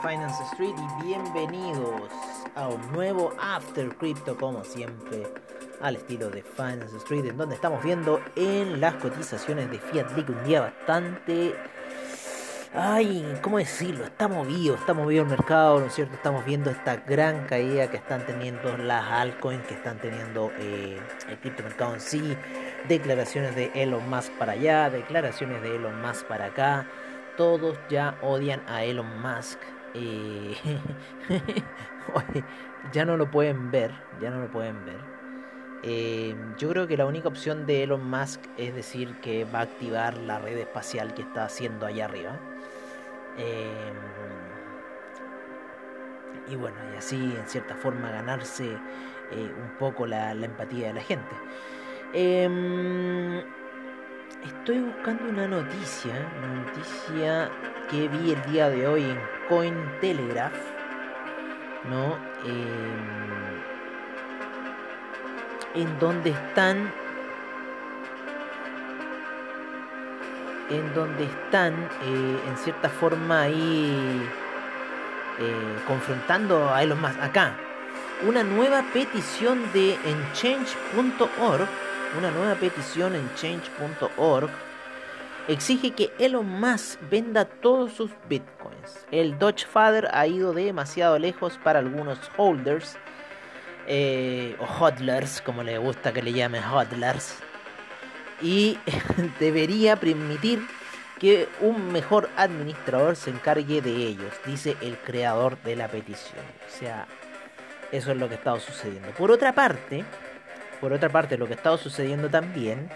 Finance Street y bienvenidos a un nuevo After Crypto como siempre al estilo de Finance Street en donde estamos viendo en las cotizaciones de Fiat League un día bastante ay, ¿cómo decirlo? Está movido, está movido el mercado, ¿no es cierto? Estamos viendo esta gran caída que están teniendo las altcoins, que están teniendo eh, el criptomercado en sí, declaraciones de Elon Musk para allá, declaraciones de Elon Musk para acá todos ya odian a Elon Musk. Eh, ya no lo pueden ver, ya no lo pueden ver. Eh, yo creo que la única opción de Elon Musk es decir que va a activar la red espacial que está haciendo allá arriba. Eh, y bueno, y así en cierta forma ganarse un poco la, la, empatía de la gente. Estoy buscando una noticia, una noticia que vi el día de hoy en Cointelegraph, ¿no? Em, en donde están, en donde están, eh, en cierta forma ahí eh, confrontando a Elon Musk. Acá, una nueva petición de enchange.org una nueva petición en change.org exige que Elon Musk venda todos sus bitcoins. El Dodge Father ha ido demasiado lejos para algunos holders eh, o hodlers, como le gusta que le llame hodlers, y debería permitir que un mejor administrador se encargue de ellos, dice el creador de la petición. O sea, eso es lo que está sucediendo. Por otra parte, por otra parte, lo que ha estado sucediendo también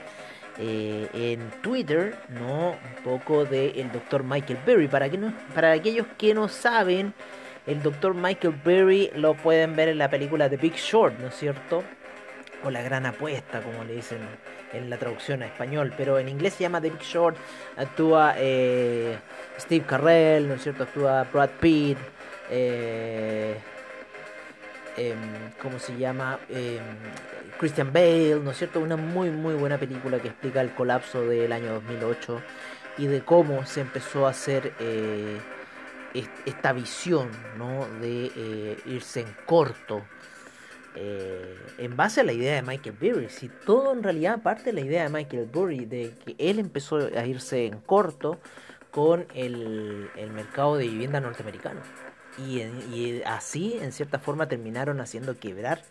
eh, en Twitter, ¿no? Un poco del doctor Michael Berry. Para, que para aquellos que no saben, el doctor Michael Berry lo pueden ver en la película The Big Short, ¿no es cierto? O La Gran Apuesta, como le dicen en la traducción a español, pero en inglés se llama The Big Short. Actúa eh, Steve Carrell, ¿no es cierto? Actúa Brad Pitt. Eh, em, ¿Cómo se llama? Em, Christian Bale, ¿no es cierto? Una muy muy buena película que explica el colapso del año 2008 y de cómo se empezó a hacer eh, esta visión, ¿no? De eh, irse en corto. Eh, en base a la idea de Michael Burry, si todo en realidad parte de la idea de Michael Burry, de que él empezó a irse en corto con el, mercado de vivienda norteamericano. Y, así, en cierta forma, terminaron haciendo quebrar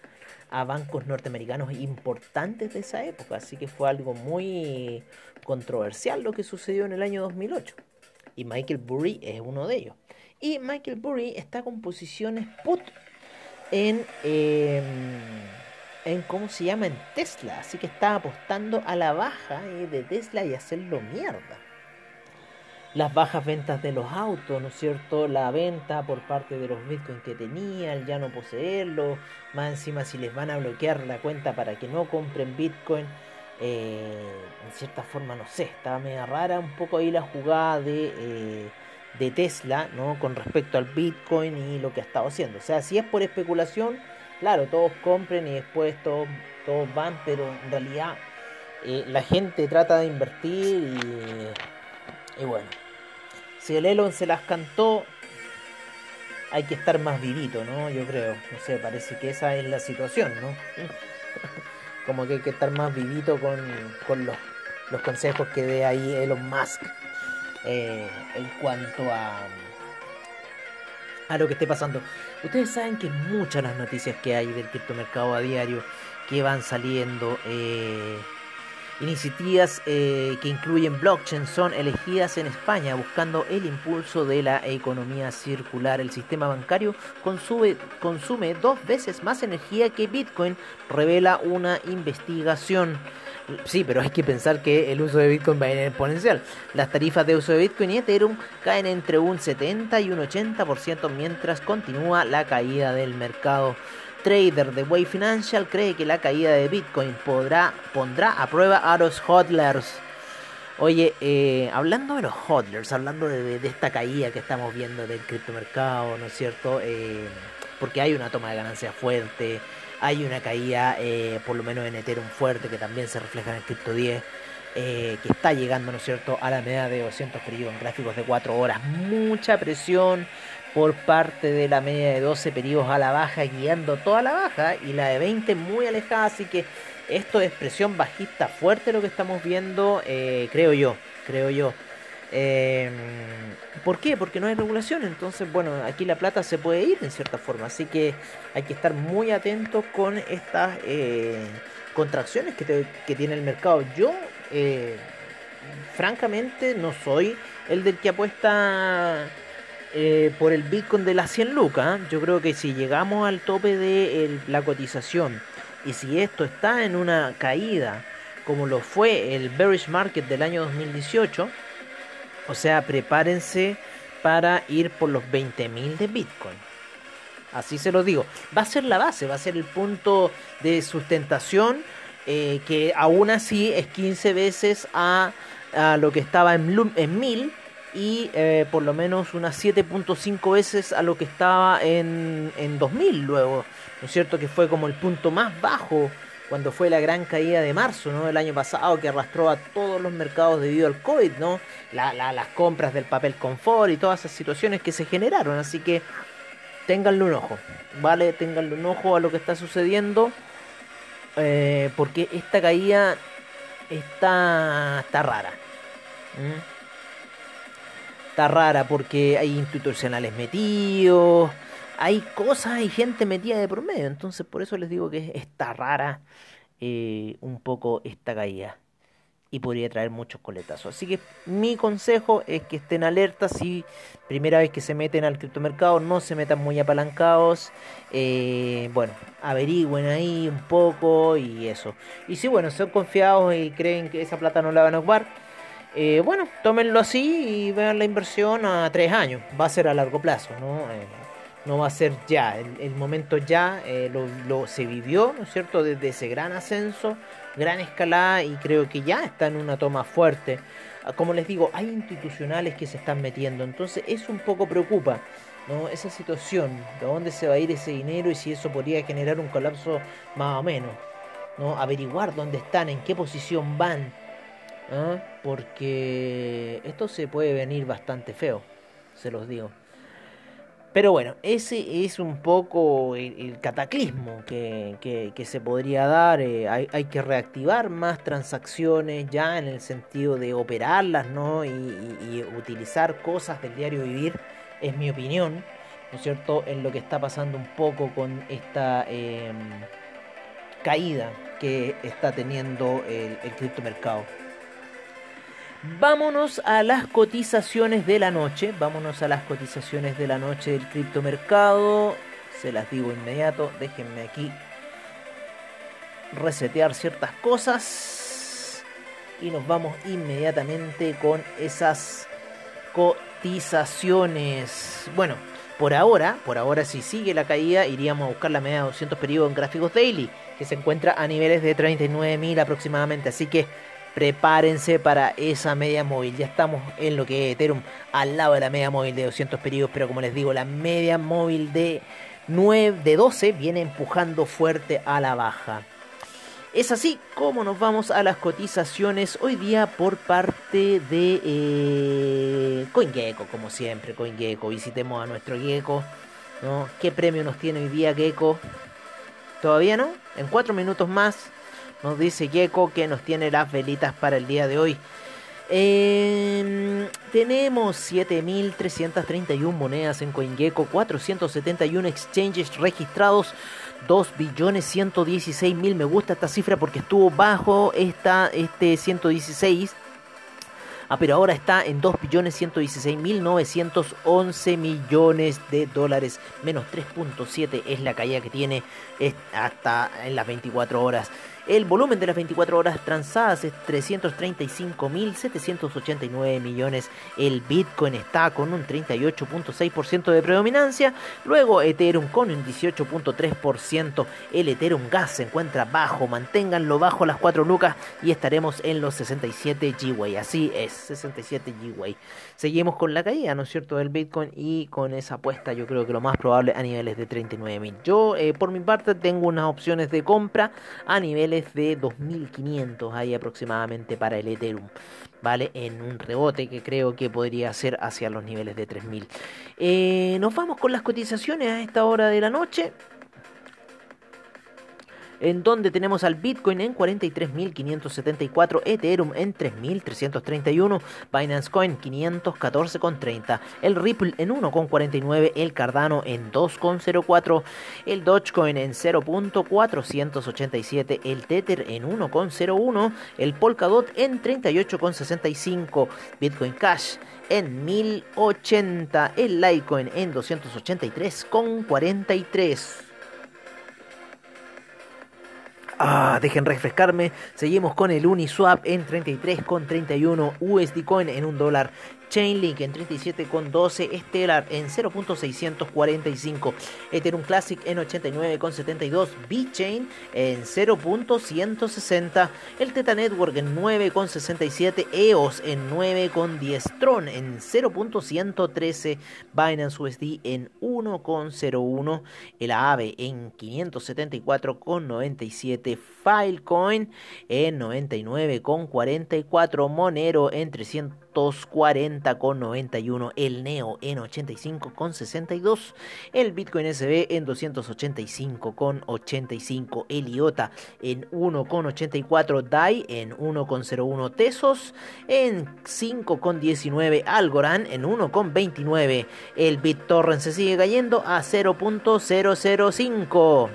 a bancos norteamericanos importantes de esa época, así que fue algo muy controversial lo que sucedió en el año 2008. Y Michael Burry es uno de ellos. Y Michael Burry está con posiciones put en, em, en ¿cómo se llama? En Tesla, así que está apostando a la baja eh, de Tesla y hacerlo mierda las bajas ventas de los autos, ¿no es cierto? La venta por parte de los bitcoins que tenían, ya no poseerlos, más encima si les van a bloquear la cuenta para que no compren bitcoin, eh, en cierta forma, no sé, estaba media rara un poco ahí la jugada de, eh, de Tesla, ¿no? Con respecto al bitcoin y lo que ha estado haciendo. O sea, si es por especulación, claro, todos compren y después todos, todos van, pero en realidad eh, la gente trata de invertir y, y bueno. Si el Elon se las cantó, hay que estar más vivito, ¿no? Yo creo. No sé, parece que esa es la situación, ¿no? Como que hay que estar más vivito con, los, consejos que dé ahí Elon Musk eh, en cuanto a, a lo que esté pasando. Ustedes saben que muchas las noticias que hay del criptomercado a diario que van saliendo. Eh, Iniciativas eh, que incluyen blockchain son elegidas en España buscando el impulso de la economía circular. El sistema bancario consume, dos veces más energía que Bitcoin, revela una investigación. Sí, pero hay que pensar que el uso de Bitcoin va en exponencial. Las tarifas de uso de Bitcoin y Ethereum caen entre un 70 y un 80% mientras continúa la caída del mercado trader de Way Financial cree que la caída de Bitcoin podrá, pondrá a prueba a los hodlers. Oye, eh, hablando de los hodlers, hablando de, esta caída que estamos viendo del criptomercado, ¿no es cierto? Eh, porque hay una toma de ganancias fuerte, hay una caída, eh, por lo menos en Ethereum fuerte, que también se refleja en el Crypto 10, que está llegando, ¿no es cierto?, a la media de 200 periodos en gráficos de 4 horas. Mucha presión por parte de la media de 12 periodos a la baja, guiando toda la baja, y la de 20 muy alejada, así que esto es presión bajista fuerte lo que estamos viendo, eh, creo yo, creo yo. Eh, ¿Por qué? Porque no hay regulación, entonces bueno, aquí la plata se puede ir en cierta forma, así que hay que estar muy atentos con estas eh, contracciones que, que, tiene el mercado. Yo, eh, francamente, no soy el del que apuesta eh, por el Bitcoin de las 100 lucas. Yo creo que si llegamos al tope de la cotización y si esto está en una caída, como lo fue el bearish market del año 2018, o sea, prepárense para ir por los 20.000 de Bitcoin. Así se lo digo. Va a ser la base, va a ser el punto de sustentación eh, que aún así es 15 veces a, lo que estaba en, en 1000 y eh, por lo menos unas 7.5 veces a lo que estaba en, en 2000 luego. ¿No es cierto? Que fue como el punto más bajo cuando fue la gran caída de marzo ¿no? del año pasado que arrastró a todos los mercados debido al COVID, ¿no? las compras del papel confort y todas esas situaciones que se generaron. Así que ténganle un ojo, ¿vale? Ténganle un ojo a lo que está sucediendo. Eh, porque esta caída está, está rara. Está rara porque hay institucionales metidos hay cosas, hay gente metida de por medio. Entonces, por eso les digo que está rara eh, un poco esta caída. Y podría traer muchos coletazos. Así que mi consejo es que estén alertas. Si primera vez que se meten al criptomercado, no se metan muy apalancados. Eh, bueno, averigüen ahí un poco y eso. Y si, bueno, son confiados y creen que esa plata no la van a ocupar. Eh, bueno, tómenlo así y vean la inversión a tres años. Va a ser a largo plazo, ¿no? no va a ser ya, el, momento ya eh, lo, se vivió, ¿no es cierto?, desde ese gran ascenso, gran escalada y creo que ya está en una toma fuerte. Ah, como les digo, hay institucionales que se están metiendo, entonces eso un poco preocupa, ¿no? Esa situación, de dónde se va a ir ese dinero y si eso podría generar un colapso más o menos, ¿no? Averiguar dónde están, en qué posición van, ¿ah? porque esto se puede venir bastante feo, se los digo. Pero bueno, ese es un poco el, cataclismo que, se podría dar. Eh, hay, que reactivar más transacciones ya en el sentido de operarlas ¿no? y, utilizar cosas del diario vivir, es mi opinión, ¿no cierto?, en lo que está pasando un poco con esta em, caída que está teniendo el, el criptomercado. Vámonos a las cotizaciones de la noche. Vámonos a las cotizaciones de la noche del criptomercado. Se las digo inmediato. Déjenme aquí resetear ciertas cosas. Y nos vamos inmediatamente con esas cotizaciones. Bueno, por ahora, por ahora si sigue la caída, iríamos a buscar la media de 200 periodos en gráficos daily, que se encuentra a niveles de 39.000 aproximadamente. Así que prepárense para esa media móvil. Ya estamos en lo que es Ethereum al lado de la media móvil de 200 periodos, pero como les digo, la media móvil de 9 de 12 viene empujando fuerte a la baja. Es así como nos vamos a las cotizaciones hoy día por parte de eh, CoinGecko, como siempre, CoinGecko. Visitemos a nuestro Gecko. ¿Qué premio nos tiene hoy día Gecko? ¿Todavía no? En cuatro minutos más nos dice Gecko que nos tiene las velitas para el día de hoy. Em, tenemos 7.331 monedas en CoinGecko, 471 exchanges registrados, 2 billones 116 mil. Me gusta esta cifra porque estuvo bajo este 116 Ah, pero ahora está en 2.116.911 millones de dólares. Menos 3.7 es la caída que tiene hasta en las 24 horas. El volumen de las 24 horas transadas es 335.789 millones. El Bitcoin está con un 38.6% de predominancia. Luego Ethereum con un 18.3%. El Ethereum Gas se encuentra bajo. Manténganlo bajo las 4 lucas y estaremos en los 67 GWay. Así es, 67 GWay. Seguimos con la caída, ¿no es cierto?, del Bitcoin y con esa apuesta yo creo que lo más probable a niveles de 39.000. Yo, eh, por mi parte, tengo unas opciones de compra a niveles de 2500 ahí aproximadamente para el Ethereum. ¿Vale? En un rebote que creo que podría ser hacia los niveles de 3000. Eh, nos vamos con las cotizaciones a esta hora de la noche en donde tenemos al Bitcoin en 43.574, Ethereum en 3.331, Binance Coin 514,30, el Ripple en 1,49, el Cardano en 2,04, el Dogecoin en 0.487, el Tether en 1,01, el Polkadot en 38,65, Bitcoin Cash en 1080, el Litecoin en 283,43. Ah, dejen refrescarme. Seguimos con el Uniswap en 33,31 USD Coin en un dólar Chainlink en 37,12, Stellar en 0.645, Ethereum Classic en 89,72, VeChain en 0.160, el Teta Network en 9,67, EOS en 9,10, Tron en 0.113, Binance USD en 1,01, el AAVE en 574,97, Filecoin en 99,44, Monero en 300 240,91, el Neo en 85,62, el Bitcoin SB en 285,85, el IOTA en 1,84, DAI en 1,01 Tesos, en 5,19, Algorand en 1,29, el BitTorrent se sigue cayendo a 0.005.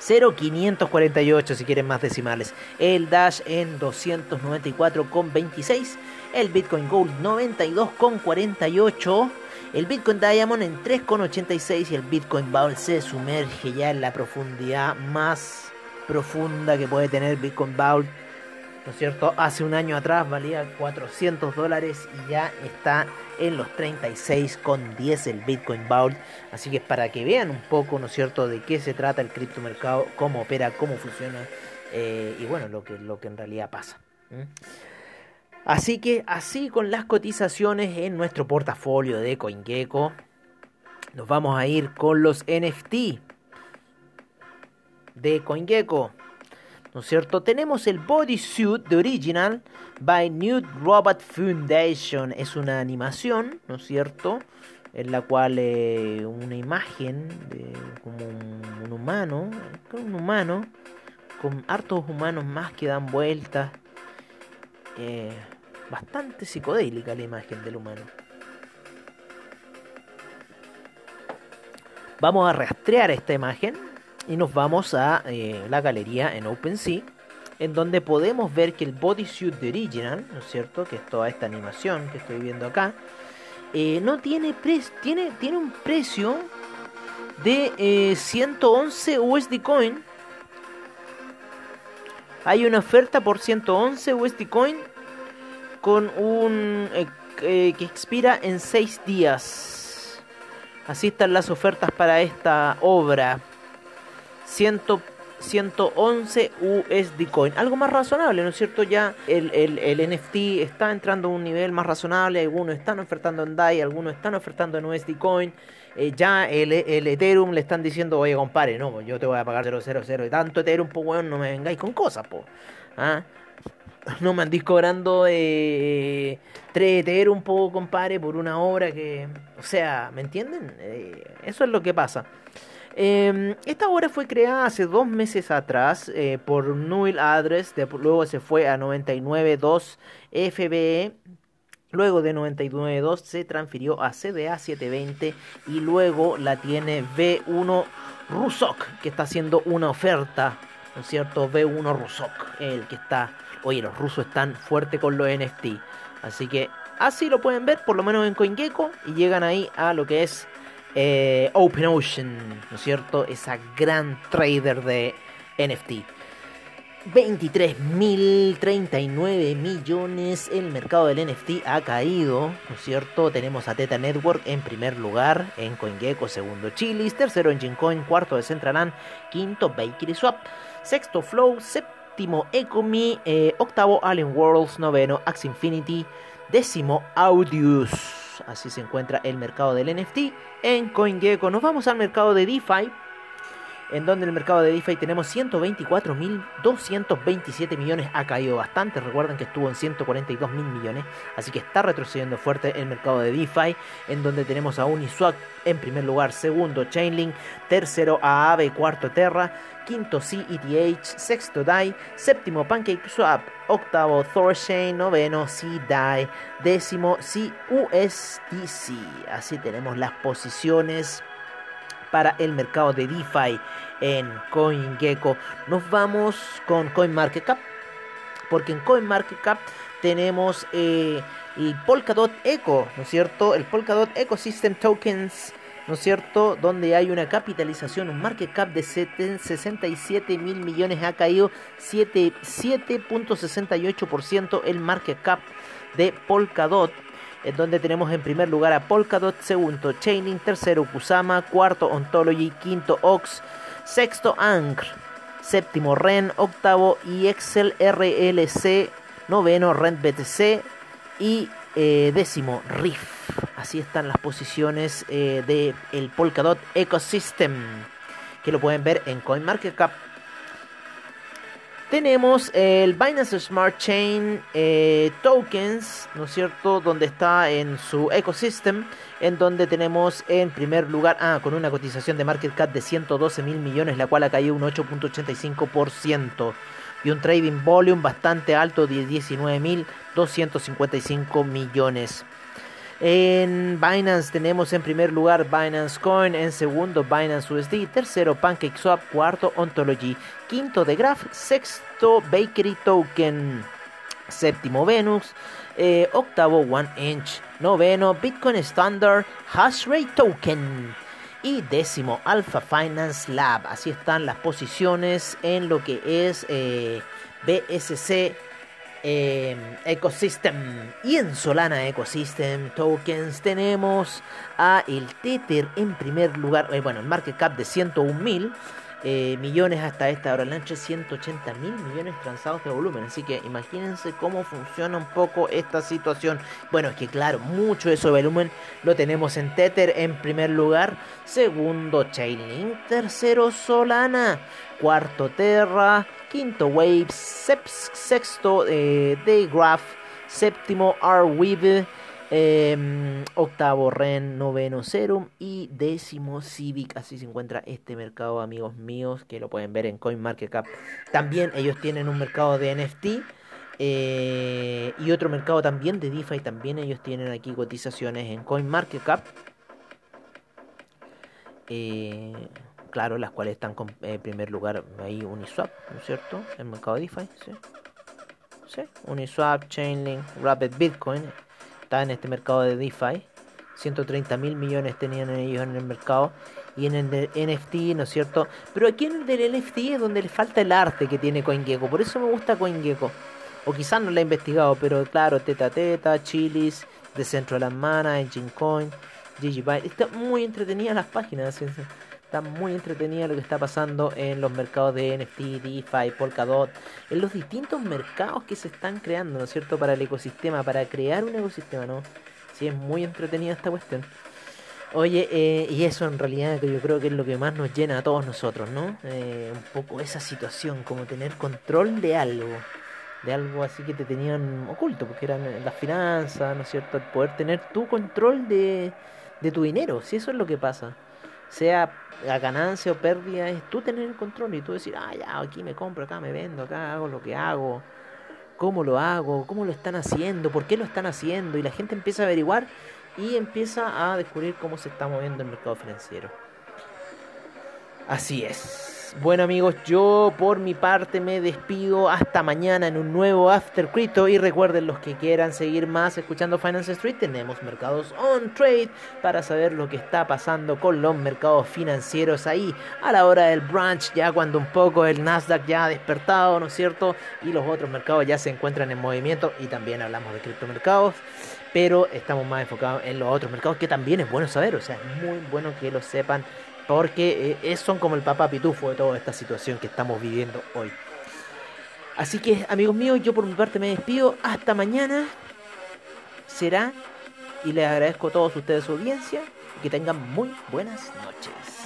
0,548 si quieren más decimales. El Dash en 294,26 el Bitcoin Gold 92,48, el Bitcoin Diamond en 3,86 y el Bitcoin Bowl se sumerge ya en la profundidad más profunda que puede tener Bitcoin Bowl. ¿No es cierto? Hace un año atrás valía 400 dólares y ya está en los 36,10 el Bitcoin Bowl. Así que para que vean un poco, ¿no es cierto?, de qué se trata el criptomercado, cómo opera, cómo funciona eh, y bueno, lo que, lo que en realidad pasa. Así que así con las cotizaciones en nuestro portafolio de CoinGecko, nos vamos a ir con los NFT de CoinGecko. ¿No es cierto? Tenemos el Bodysuit de Original by Nude Robot Foundation. Es una animación, ¿no es cierto? En la cual eh, una imagen de como un, humano, un humano, con hartos humanos más que dan vueltas. Eh, bastante psicodélica la imagen del humano. Vamos a rastrear esta imagen y nos vamos a eh, la galería en OpenSea, en donde podemos ver que el bodysuit de Original, ¿no es cierto? Que es toda esta animación que estoy viendo acá, eh, no tiene precio, tiene, tiene un precio de 111 eh, USD Coin. Hay una oferta por 111 USD Coin con un eh, eh, que expira en 6 días. Así están las ofertas para esta obra. 111 USD Coin. Algo más razonable, ¿no es cierto? Ya el, NFT está entrando a un nivel más razonable. Algunos están ofertando en DAI, algunos están ofertando en USD Coin. Eh, ya el, Ethereum le están diciendo, oye, compadre, no, yo te voy a pagar 000 y tanto Ethereum, pues bueno, no me vengáis con cosas, pues. ¿Ah? no me andís cobrando eh, 3 un poco, compadre, por una obra que. O sea, ¿me entienden? Eh, eso es lo que pasa. Em, esta obra fue creada hace dos meses atrás eh, por Null Address, luego se fue a 99.2 FBE, luego de 99.2 se transfirió a CDA 720 y luego la tiene V1 Rusok, que está haciendo una oferta, ¿no es cierto? V1 Rusok, el que está oye, los rusos están fuertes con los NFT. Así que así lo pueden ver, por lo menos en CoinGecko, y llegan ahí a lo que es eh, OpenOcean, ¿no es cierto? Esa gran trader de NFT. 23.039 millones. El mercado del NFT ha caído, ¿no es cierto? Tenemos a Teta Network en primer lugar, en CoinGecko, segundo Chilis, tercero en Coin, cuarto de Centraland, quinto Bakery Swap, sexto Flow, séptimo séptimo Ecomi, eh, octavo Alien Worlds, noveno Axe Infinity, décimo Audius. Así se encuentra el mercado del NFT en CoinGecko. Nos vamos al mercado de DeFi. En donde el mercado de DeFi tenemos 124.227 millones, ha caído bastante, recuerden que estuvo en 142.000 millones, así que está retrocediendo fuerte el mercado de DeFi, en donde tenemos a Uniswap en primer lugar, segundo Chainlink, tercero Aave, cuarto Terra, quinto CETH, sexto DAI, séptimo PancakeSwap, octavo Thorchain, noveno CDAI, décimo CUSDC. Así tenemos las posiciones para el mercado de DeFi en CoinGecko. Nos vamos con CoinMarketCap, porque en CoinMarketCap tenemos eh, el Polkadot Eco, ¿no es cierto? El Polkadot Ecosystem Tokens. ¿no es cierto? Donde hay una capitalización, un market cap de 67 mil millones, ha caído 7.68% el market cap de Polkadot en donde tenemos en primer lugar a Polkadot, segundo Chaining, tercero Kusama, cuarto Ontology, quinto Ox, sexto Ankr, séptimo Ren, octavo Excel RLC, noveno Rent BTC y eh, décimo Riff. Así están las posiciones eh, del el Polkadot Ecosystem, que lo pueden ver en CoinMarketCap tenemos el Binance Smart Chain eh, Tokens, ¿no es cierto? Donde está en su ecosystem, en donde tenemos en primer lugar, ah, con una cotización de market cap de 112 mil millones, la cual ha caído un 8.85% y un trading volume bastante alto de 19.255 millones. En Binance tenemos en primer lugar Binance Coin, en segundo Binance USD, tercero PancakeSwap, cuarto Ontology, quinto The Graph, sexto Bakery Token, séptimo Venus, eh, octavo One Inch, noveno Bitcoin Standard Hashrate Token y décimo Alpha Finance Lab. Así están las posiciones en lo que es eh, BSC eh, Ecosystem. Y en Solana Ecosystem Tokens tenemos a el Tether en primer lugar. Eh, bueno, el market cap de 101 mil. Eh, millones hasta esta hora noche, 180 mil millones transados de volumen. Así que imagínense cómo funciona un poco esta situación. Bueno, es que claro, mucho de ese volumen lo tenemos en Tether en primer lugar. Segundo, Chainlink. Tercero, Solana. Cuarto, Terra. Quinto, Waves. Sexto, eh, Daygraph. Séptimo, Arweave. Em, octavo Ren, noveno Serum y décimo Civic. Así se encuentra este mercado, amigos míos, que lo pueden ver en CoinMarketCap. También ellos tienen un mercado de NFT eh, y otro mercado también de DeFi. También ellos tienen aquí cotizaciones en CoinMarketCap. Eh, claro, las cuales están en primer lugar ahí Uniswap, ¿no es cierto? El mercado de DeFi, sí. Sí, Uniswap, Chainlink, Rapid Bitcoin en este mercado de DeFi. 130 mil millones tenían ellos en el mercado y en el NFT, ¿no es cierto? Pero aquí en el del NFT es donde le falta el arte que tiene CoinGecko, por eso me gusta CoinGecko. O quizás no lo he investigado, pero claro, Teta Teta, Chilis, Decentraland Mana, Engine Coin, Gigibyte. Está muy entretenida las páginas, está muy entretenida lo que está pasando en los mercados de NFT, DeFi, Polkadot, en los distintos mercados que se están creando, ¿no es cierto?, para el ecosistema, para crear un ecosistema, ¿no? Sí, es muy entretenida esta cuestión. Oye, eh, y eso en realidad que yo creo que es lo que más nos llena a todos nosotros, ¿no? Eh, un poco esa situación, como tener control de algo, de algo así que te tenían oculto, porque eran las finanzas, ¿no es cierto? El poder tener tu control de, de tu dinero, si eso es lo que pasa sea la ganancia o pérdida, es tú tener el control y tú decir, ah, ya, aquí me compro, acá me vendo, acá hago lo que hago, cómo lo hago, cómo lo están haciendo, por qué lo están haciendo, y la gente empieza a averiguar y empieza a descubrir cómo se está moviendo el mercado financiero. Así es. Bueno amigos, yo por mi parte me despido hasta mañana en un nuevo After Crypto y recuerden los que quieran seguir más escuchando Finance Street, tenemos mercados on trade para saber lo que está pasando con los mercados financieros ahí a la hora del brunch, ya cuando un poco el Nasdaq ya ha despertado, ¿no es cierto? Y los otros mercados ya se encuentran en movimiento y también hablamos de criptomercados pero estamos más enfocados en los otros mercados que también es bueno saber, o sea, es muy bueno que lo sepan porque eh, son como el papá pitufo de toda esta situación que estamos viviendo hoy. Así que, amigos míos, yo por mi parte me despido. Hasta mañana. Será. Y les agradezco a todos ustedes su audiencia. Y que tengan muy buenas noches.